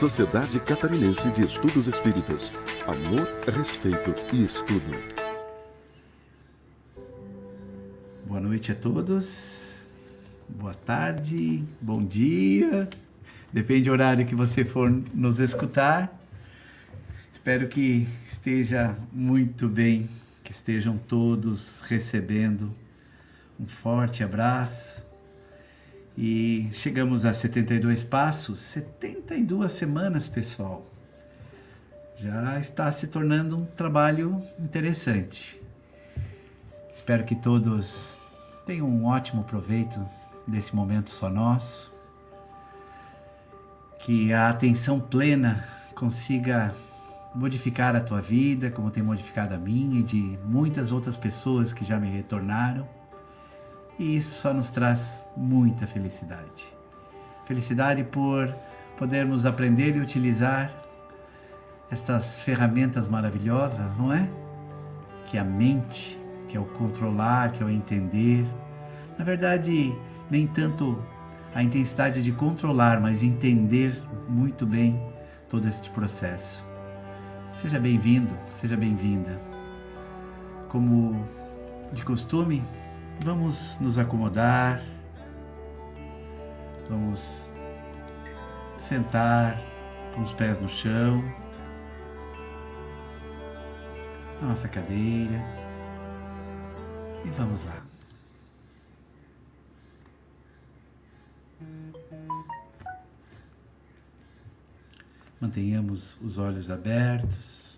Sociedade Catarinense de Estudos Espíritas. Amor, respeito e estudo. Boa noite a todos. Boa tarde, bom dia. Depende do horário que você for nos escutar. Espero que esteja muito bem, que estejam todos recebendo um forte abraço. E chegamos a 72 passos, 72 semanas, pessoal. Já está se tornando um trabalho interessante. Espero que todos tenham um ótimo proveito desse momento só nosso. Que a atenção plena consiga modificar a tua vida, como tem modificado a minha e de muitas outras pessoas que já me retornaram. E isso só nos traz muita felicidade. Felicidade por podermos aprender e utilizar estas ferramentas maravilhosas, não é? Que a mente, que é o controlar, que é o entender. Na verdade, nem tanto a intensidade de controlar, mas entender muito bem todo este processo. Seja bem-vindo, seja bem-vinda. Como de costume, vamos nos acomodar, vamos sentar com os pés no chão, na nossa cadeira e vamos lá. Mantenhamos os olhos abertos.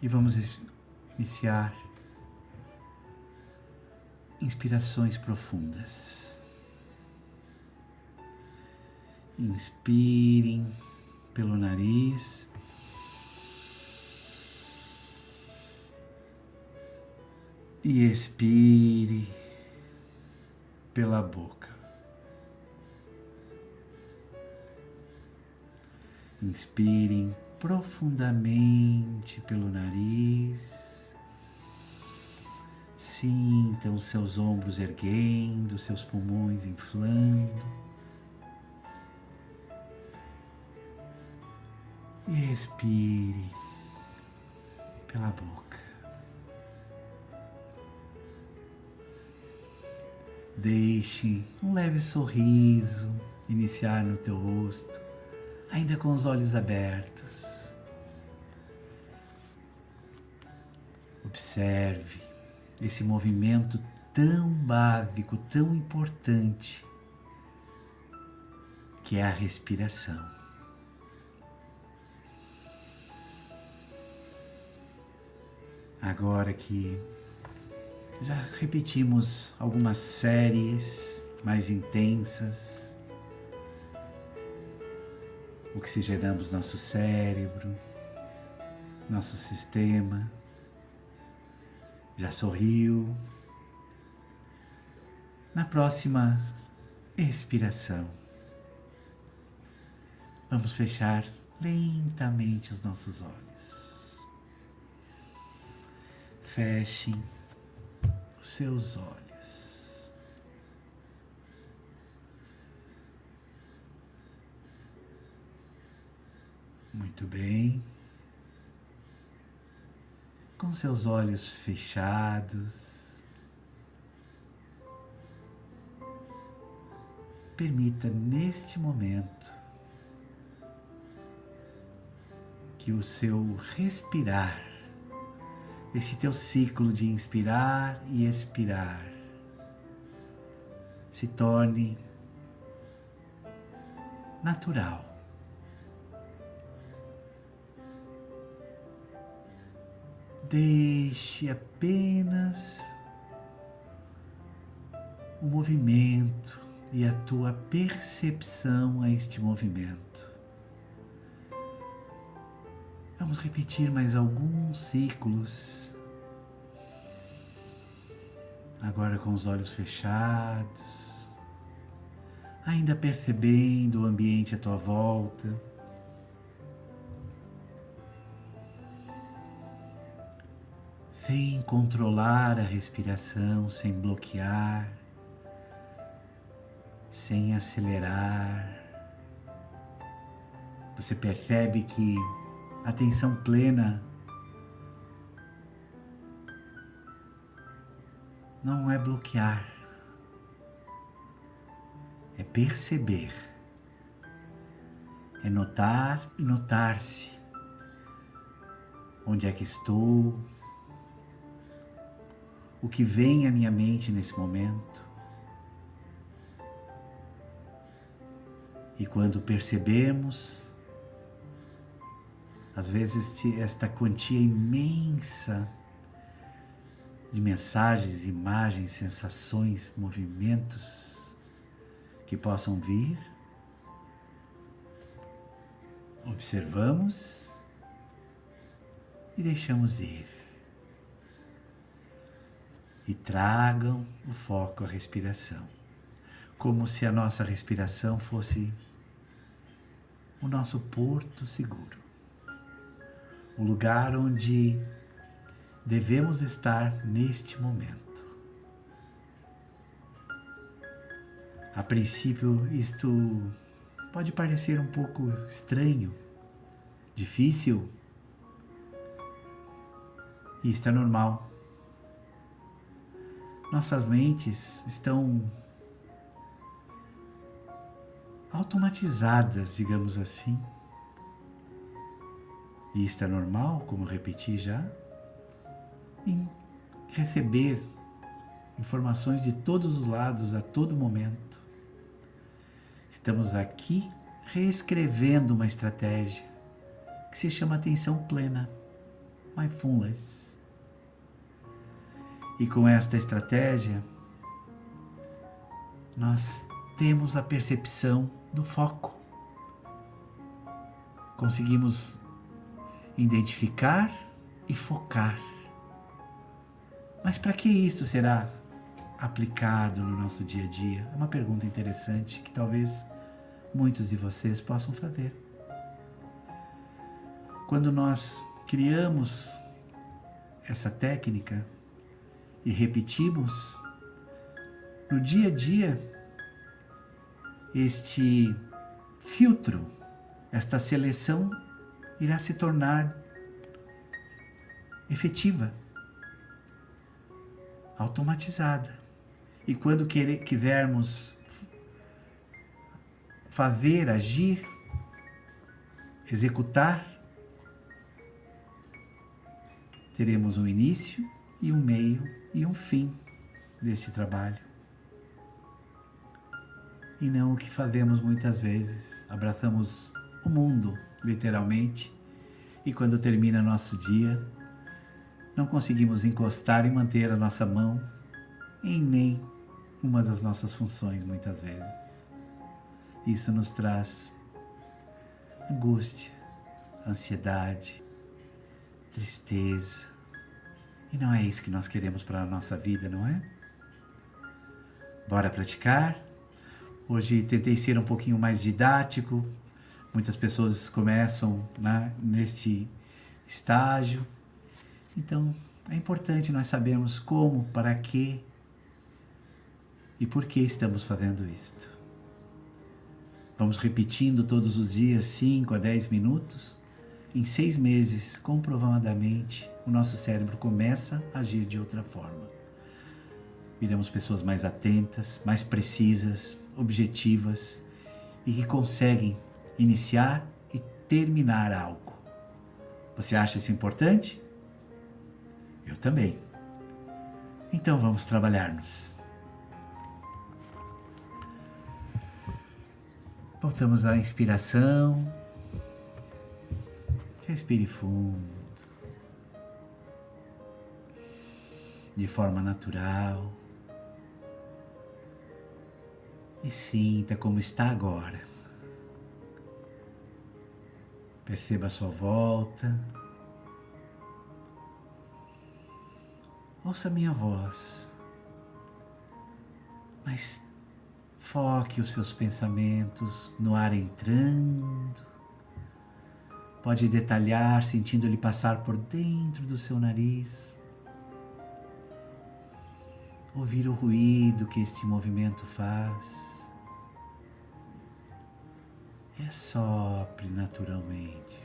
E vamos iniciar inspirações profundas. Inspirem pelo nariz. E expire pela boca. Inspirem profundamente pelo nariz. Sintam seus ombros erguendo, seus pulmões inflando. E expire pela boca. Deixe um leve sorriso iniciar no teu rosto ainda com os olhos abertos. Observe esse movimento tão básico, tão importante, que é a respiração. Agora que já repetimos algumas séries mais intensas, oxigenamos nosso cérebro, nosso sistema. Já sorriu. Na próxima expiração, vamos fechar lentamente os nossos olhos. Fechem os seus olhos. Muito bem. Com seus olhos fechados, permita neste momento que o seu respirar, esse teu ciclo de inspirar e expirar, se torne natural. Deixe apenas o movimento e a tua percepção a este movimento. Vamos repetir mais alguns ciclos. Agora com os olhos fechados, ainda percebendo o ambiente à tua volta. Sem controlar a respiração, sem bloquear, sem acelerar. Você percebe que atenção plena não é bloquear, é perceber, é notar e notar-se. Onde é que estou? O que vem à minha mente nesse momento? E quando percebemos, às vezes, esta quantia imensa de mensagens, imagens, sensações, movimentos que possam vir, observamos e deixamos ir. E tragam o foco à respiração, como se a nossa respiração fosse o nosso porto seguro, o lugar onde devemos estar neste momento. A princípio, isto pode parecer um pouco estranho, difícil. Isto é normal. Nossas mentes estão automatizadas, digamos assim. E isto é normal, como repeti já, em receber informações de todos os lados a todo momento. Estamos aqui reescrevendo uma estratégia que se chama atenção plena, mindfulness. E com esta estratégia, nós temos a percepção do foco. Conseguimos identificar e focar. Mas para que isso será aplicado no nosso dia a dia? É uma pergunta interessante que talvez muitos de vocês possam fazer. Quando nós criamos essa técnica e repetimos, no dia a dia este filtro, esta seleção irá se tornar efetiva, automatizada. E quando quisermos fazer, agir, executar, teremos um início e um meio e um fim deste trabalho e não o que fazemos muitas vezes. Abraçamos o mundo, literalmente, e quando termina nosso dia, não conseguimos encostar e manter a nossa mão em nem uma das nossas funções, muitas vezes. Isso nos traz angústia, ansiedade, tristeza. E não é isso que nós queremos para a nossa vida, não é? Bora praticar? Hoje tentei ser um pouquinho mais didático. Muitas pessoas começam né, neste estágio. Então, é importante nós sabermos como, para quê e por que estamos fazendo isto. Vamos repetindo todos os dias 5 a 10 minutos. Em seis meses, comprovadamente, o nosso cérebro começa a agir de outra forma. Viramos pessoas mais atentas, mais precisas, objetivas e que conseguem iniciar e terminar algo. Você acha isso importante? Eu também. Então vamos trabalhar-nos. Voltamos à inspiração. Respire fundo. De forma natural e sinta como está agora. Perceba a sua volta. Ouça a minha voz, mas foque os seus pensamentos no ar entrando. Pode detalhar sentindo ele passar por dentro do seu nariz. Ouvir o ruído que este movimento faz e assopre naturalmente.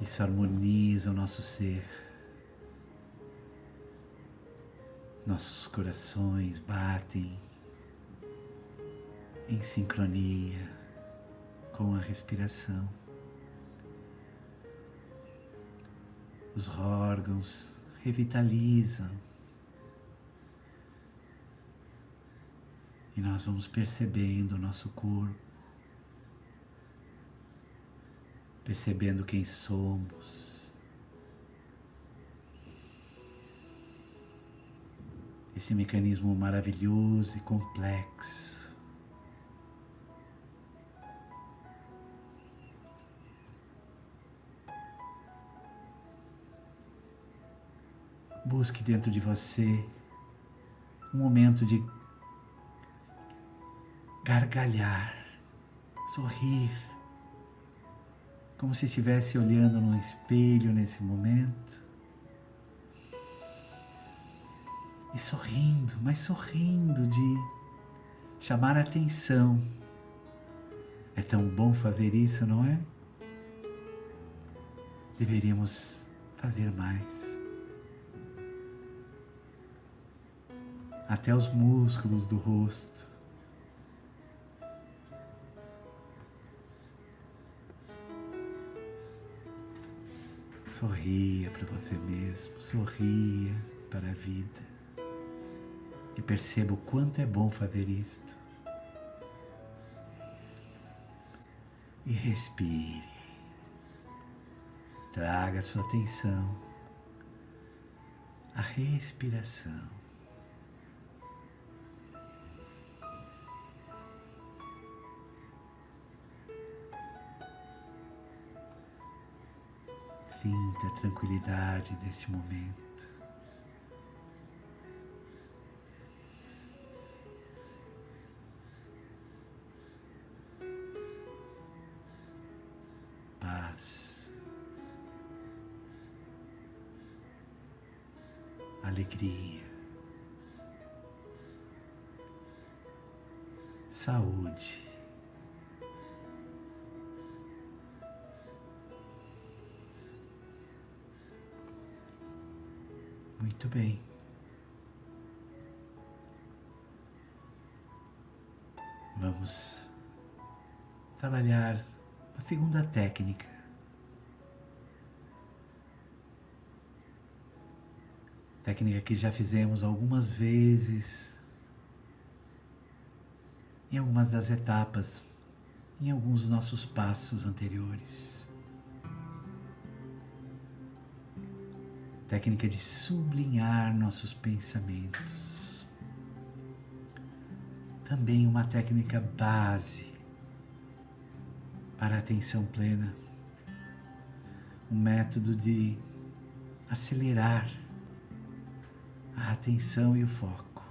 Isso harmoniza o nosso ser. Nossos corações batem em sincronia com a respiração. Os órgãos revitalizam. E nós vamos percebendo o nosso corpo, percebendo quem somos. Esse mecanismo maravilhoso e complexo Busque dentro de você um momento de gargalhar, sorrir, como se estivesse olhando no espelho nesse momento. E sorrindo, mas sorrindo de chamar a atenção. É tão bom fazer isso, não é? Deveríamos fazer mais. até os músculos do rosto. Sorria para você mesmo, sorria para a vida e perceba o quanto é bom fazer isto. E respire. Traga sua atenção à respiração. Sinta a tranquilidade deste momento. Alegria. Saúde. Muito bem. Vamos trabalhar a segunda técnica. Técnica que já fizemos algumas vezes em algumas das etapas, em alguns dos nossos passos anteriores. técnica de sublinhar nossos pensamentos. Também uma técnica base para a atenção plena, um método de acelerar a atenção e o foco.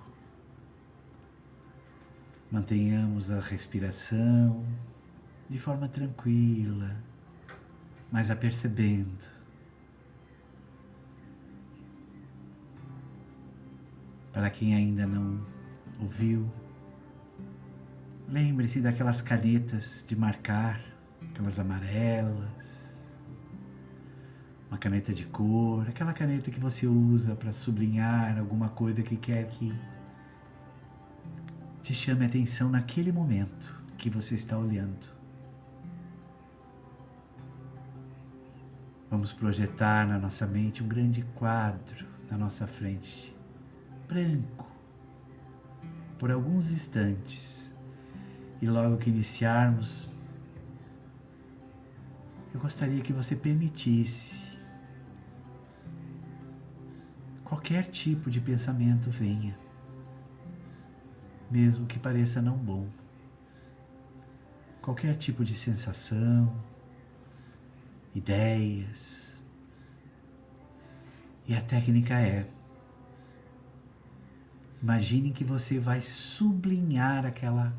Mantenhamos a respiração de forma tranquila, mas apercebendo Para quem ainda não ouviu, lembre-se daquelas canetas de marcar, aquelas amarelas, uma caneta de cor, aquela caneta que você usa para sublinhar alguma coisa que quer que te chame a atenção naquele momento que você está olhando. Vamos projetar na nossa mente um grande quadro na nossa frente branco por alguns instantes. E logo que iniciarmos, eu gostaria que você permitisse qualquer tipo de pensamento venha, mesmo que pareça não bom. Qualquer tipo de sensação, ideias. E a técnica é Imagine que você vai sublinhar aquela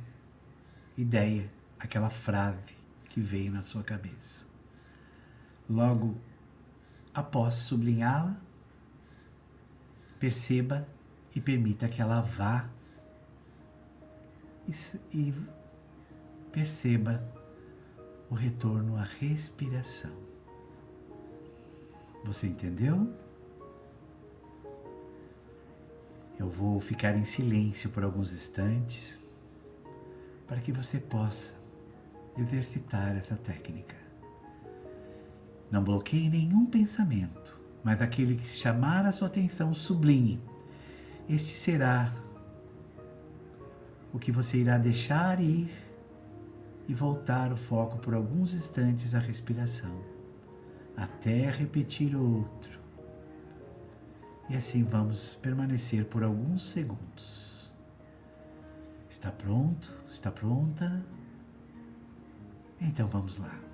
ideia, aquela frase que veio na sua cabeça. Logo após sublinhá-la, perceba e permita que ela vá e, e perceba o retorno à respiração. Você entendeu? Eu vou ficar em silêncio por alguns instantes para que você possa exercitar essa técnica. Não bloqueie nenhum pensamento, mas aquele que chamar a sua atenção sublinhe. Este será o que você irá deixar ir e voltar o foco por alguns instantes à respiração, até repetir o outro. E assim vamos permanecer por alguns segundos. Está pronto? Está pronta? Então vamos lá.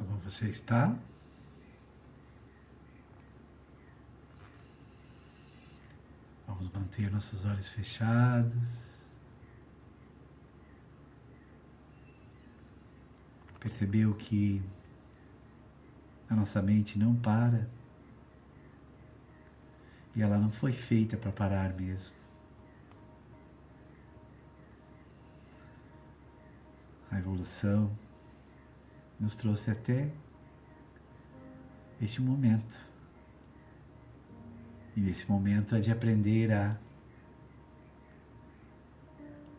Como você está? Vamos manter nossos olhos fechados. Percebeu que a nossa mente não para e ela não foi feita para parar mesmo. A evolução nos trouxe até este momento. E nesse momento é de aprender a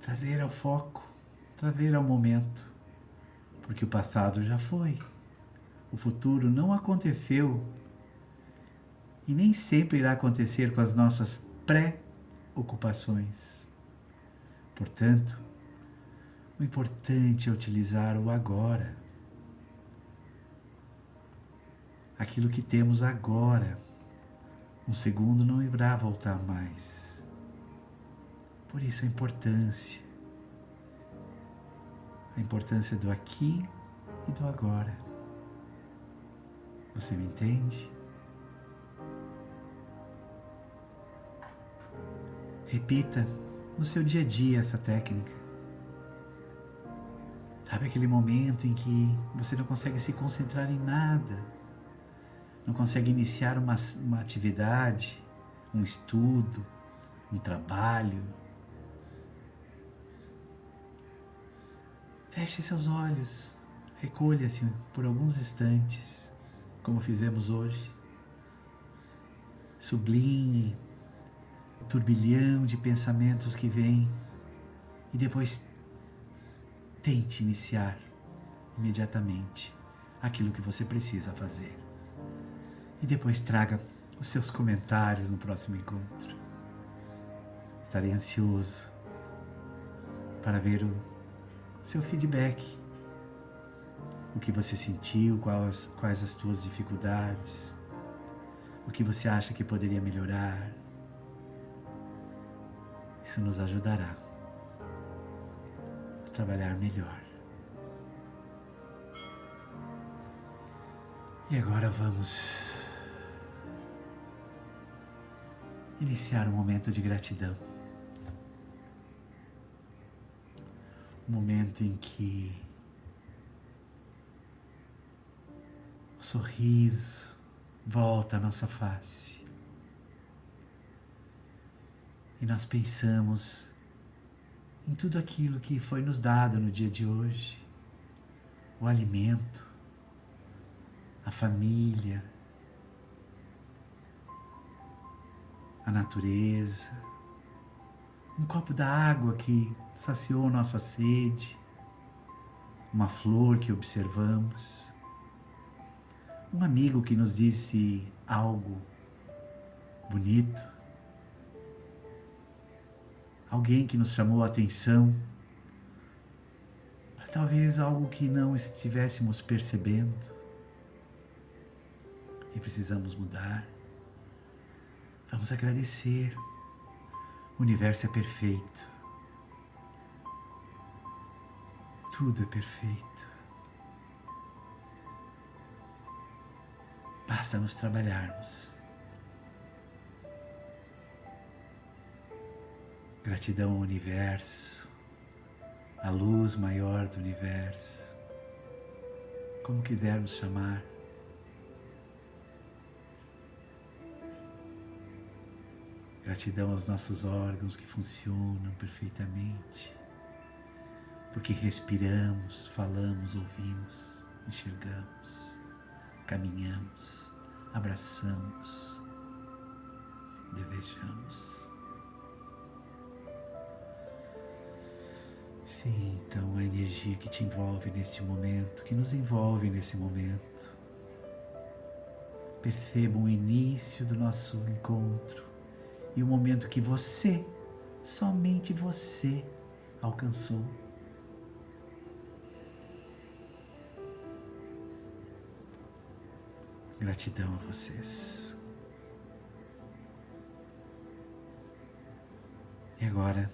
trazer ao foco, trazer ao momento, porque o passado já foi, o futuro não aconteceu e nem sempre irá acontecer com as nossas pré-ocupações. Portanto, o importante é utilizar o agora aquilo que temos agora. Um segundo não irá voltar mais. Por isso a importância. A importância do aqui e do agora. Você me entende? Repita no seu dia a dia essa técnica. Sabe aquele momento em que você não consegue se concentrar em nada? Não consegue iniciar uma, uma atividade, um estudo, um trabalho. Feche seus olhos, recolha-se por alguns instantes, como fizemos hoje. Sublinhe o turbilhão de pensamentos que vem e depois tente iniciar imediatamente aquilo que você precisa fazer e depois traga os seus comentários no próximo encontro. Estarei ansioso para ver o seu feedback. O que você sentiu, quais, quais as tuas dificuldades, o que você acha que poderia melhorar. Isso nos ajudará a trabalhar melhor. E agora vamos iniciar um momento de gratidão. um momento em que o sorriso volta à nossa face. E nós pensamos em tudo aquilo que foi nos dado no dia de hoje: o alimento, a família, a natureza, um copo d'água que saciou nossa sede, uma flor que observamos, um amigo que nos disse algo bonito, alguém que nos chamou a atenção. Talvez algo que não estivéssemos percebendo. E precisamos mudar. Vamos agradecer. O universo é perfeito. Tudo é perfeito. Basta nos trabalharmos. Gratidão ao universo, à luz maior do universo, como quisermos chamar. Gratidão aos nossos órgãos que funcionam perfeitamente, porque respiramos, falamos, ouvimos, enxergamos, caminhamos, abraçamos, desejamos. Sim, então a energia que te envolve neste momento, que nos envolve nesse momento. Percebam o início do nosso encontro e o momento que você, somente você, alcançou. Gratidão a vocês. E agora,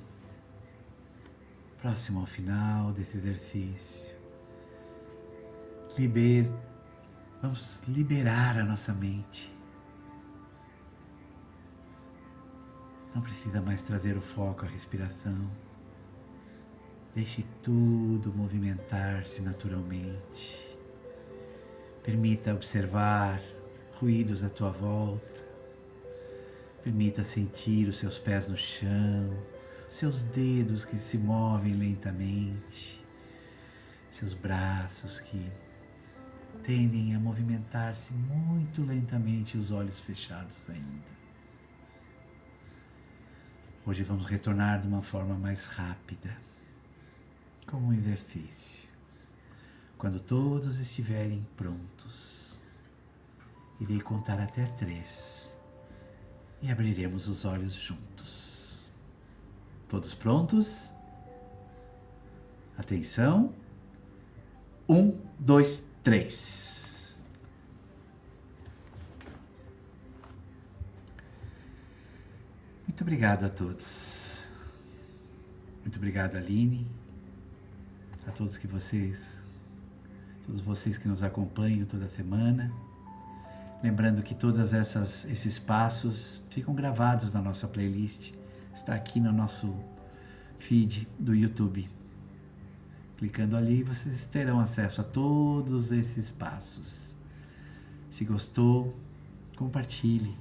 próximo ao final desse exercício, liber, vamos liberar a nossa mente Não precisa mais trazer o foco à respiração. Deixe tudo movimentar-se naturalmente. Permita observar ruídos à tua volta. Permita sentir os seus pés no chão, seus dedos que se movem lentamente, seus braços que tendem a movimentar-se muito lentamente, os olhos fechados ainda. Hoje vamos retornar de uma forma mais rápida, como um exercício. Quando todos estiverem prontos, irei contar até três e abriremos os olhos juntos. Todos prontos? Atenção! Um, dois, três. Muito obrigado a todos. Muito obrigado, Aline, a todos que vocês, todos vocês que nos acompanham toda semana. Lembrando que todos esses passos ficam gravados na nossa playlist. Está aqui no nosso feed do YouTube. Clicando ali, vocês terão acesso a todos esses passos. Se gostou, compartilhe,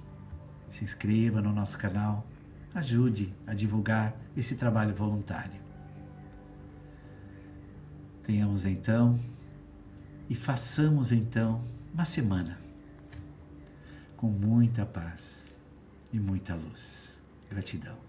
se inscreva no nosso canal ajude a divulgar esse trabalho voluntário. Tenhamos então e façamos então uma semana com muita paz e muita luz. Gratidão.